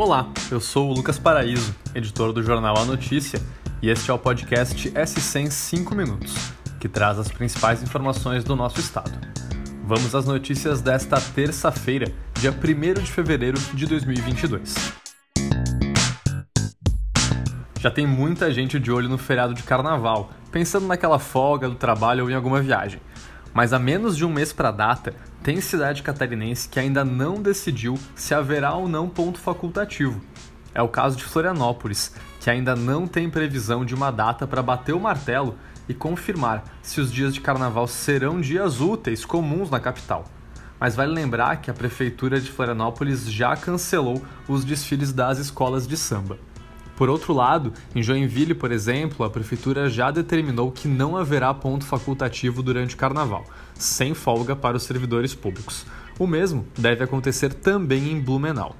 Olá, eu sou o Lucas Paraíso, editor do jornal A Notícia, e este é o podcast S100 em 5 minutos, que traz as principais informações do nosso estado. Vamos às notícias desta terça-feira, dia 1 de fevereiro de 2022. Já tem muita gente de olho no feriado de carnaval, pensando naquela folga do trabalho ou em alguma viagem. Mas a menos de um mês para a data, tem cidade catarinense que ainda não decidiu se haverá ou não ponto facultativo. É o caso de Florianópolis, que ainda não tem previsão de uma data para bater o martelo e confirmar se os dias de carnaval serão dias úteis comuns na capital. Mas vale lembrar que a prefeitura de Florianópolis já cancelou os desfiles das escolas de samba. Por outro lado, em Joinville, por exemplo, a prefeitura já determinou que não haverá ponto facultativo durante o carnaval, sem folga para os servidores públicos. O mesmo deve acontecer também em Blumenau.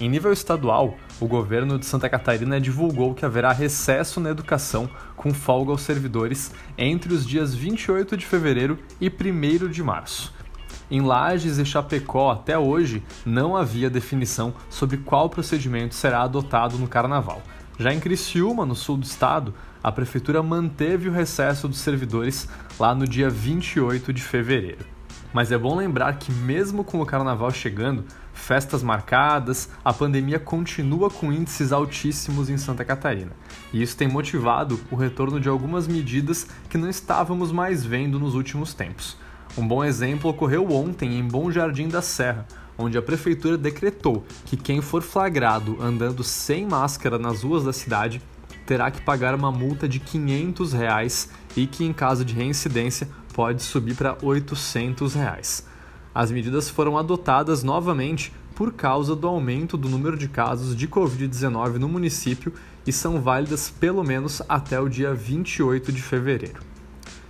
Em nível estadual, o governo de Santa Catarina divulgou que haverá recesso na educação com folga aos servidores entre os dias 28 de fevereiro e 1 de março. Em Lages e Chapecó, até hoje, não havia definição sobre qual procedimento será adotado no carnaval. Já em Criciúma, no sul do estado, a prefeitura manteve o recesso dos servidores lá no dia 28 de fevereiro. Mas é bom lembrar que, mesmo com o carnaval chegando, festas marcadas, a pandemia continua com índices altíssimos em Santa Catarina. E isso tem motivado o retorno de algumas medidas que não estávamos mais vendo nos últimos tempos. Um bom exemplo ocorreu ontem em Bom Jardim da Serra, onde a prefeitura decretou que quem for flagrado andando sem máscara nas ruas da cidade terá que pagar uma multa de 500 reais e que, em caso de reincidência, pode subir para 800 reais. As medidas foram adotadas novamente por causa do aumento do número de casos de Covid-19 no município e são válidas pelo menos até o dia 28 de fevereiro.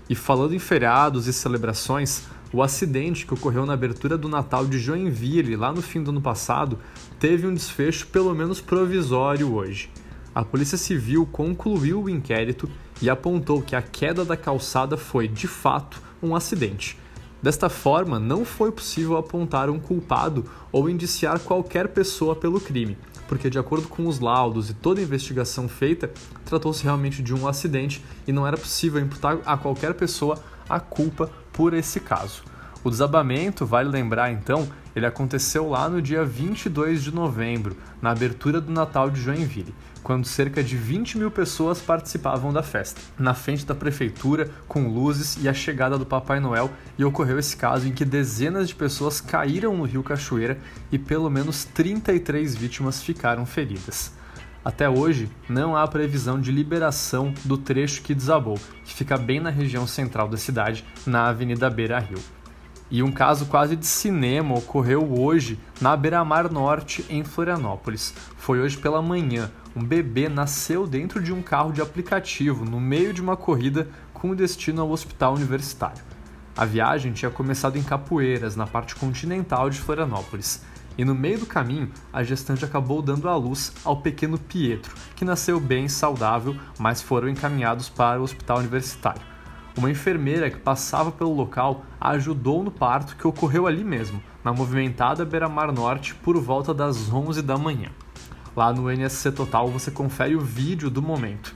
E falando em feriados e celebrações, o acidente que ocorreu na abertura do Natal de Joinville, lá no fim do ano passado, teve um desfecho pelo menos provisório hoje. A Polícia Civil concluiu o inquérito e apontou que a queda da calçada foi, de fato, um acidente. Desta forma, não foi possível apontar um culpado ou indiciar qualquer pessoa pelo crime, porque, de acordo com os laudos e toda a investigação feita, tratou-se realmente de um acidente e não era possível imputar a qualquer pessoa a culpa por esse caso. O desabamento, vale lembrar então, ele aconteceu lá no dia 22 de novembro, na abertura do Natal de Joinville, quando cerca de 20 mil pessoas participavam da festa, na frente da prefeitura, com luzes e a chegada do Papai Noel, e ocorreu esse caso em que dezenas de pessoas caíram no rio Cachoeira e pelo menos 33 vítimas ficaram feridas. Até hoje, não há previsão de liberação do trecho que desabou, que fica bem na região central da cidade, na Avenida Beira Rio. E um caso quase de cinema ocorreu hoje na Beira-Mar Norte, em Florianópolis. Foi hoje pela manhã. Um bebê nasceu dentro de um carro de aplicativo, no meio de uma corrida com destino ao hospital universitário. A viagem tinha começado em Capoeiras, na parte continental de Florianópolis e no meio do caminho, a gestante acabou dando à luz ao pequeno Pietro, que nasceu bem saudável, mas foram encaminhados para o hospital universitário. Uma enfermeira que passava pelo local a ajudou no parto que ocorreu ali mesmo, na movimentada Beira-Mar Norte, por volta das 11 da manhã. Lá no NSC Total você confere o vídeo do momento.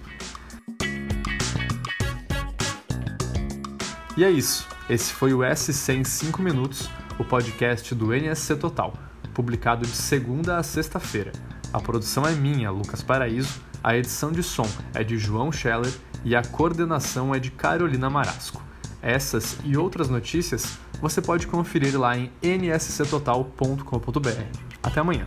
E é isso. Esse foi o SC em 5 minutos, o podcast do NSC Total publicado de segunda a sexta-feira. A produção é minha, Lucas Paraíso, a edição de som é de João Scheller e a coordenação é de Carolina Marasco. Essas e outras notícias você pode conferir lá em nsctotal.com.br. Até amanhã!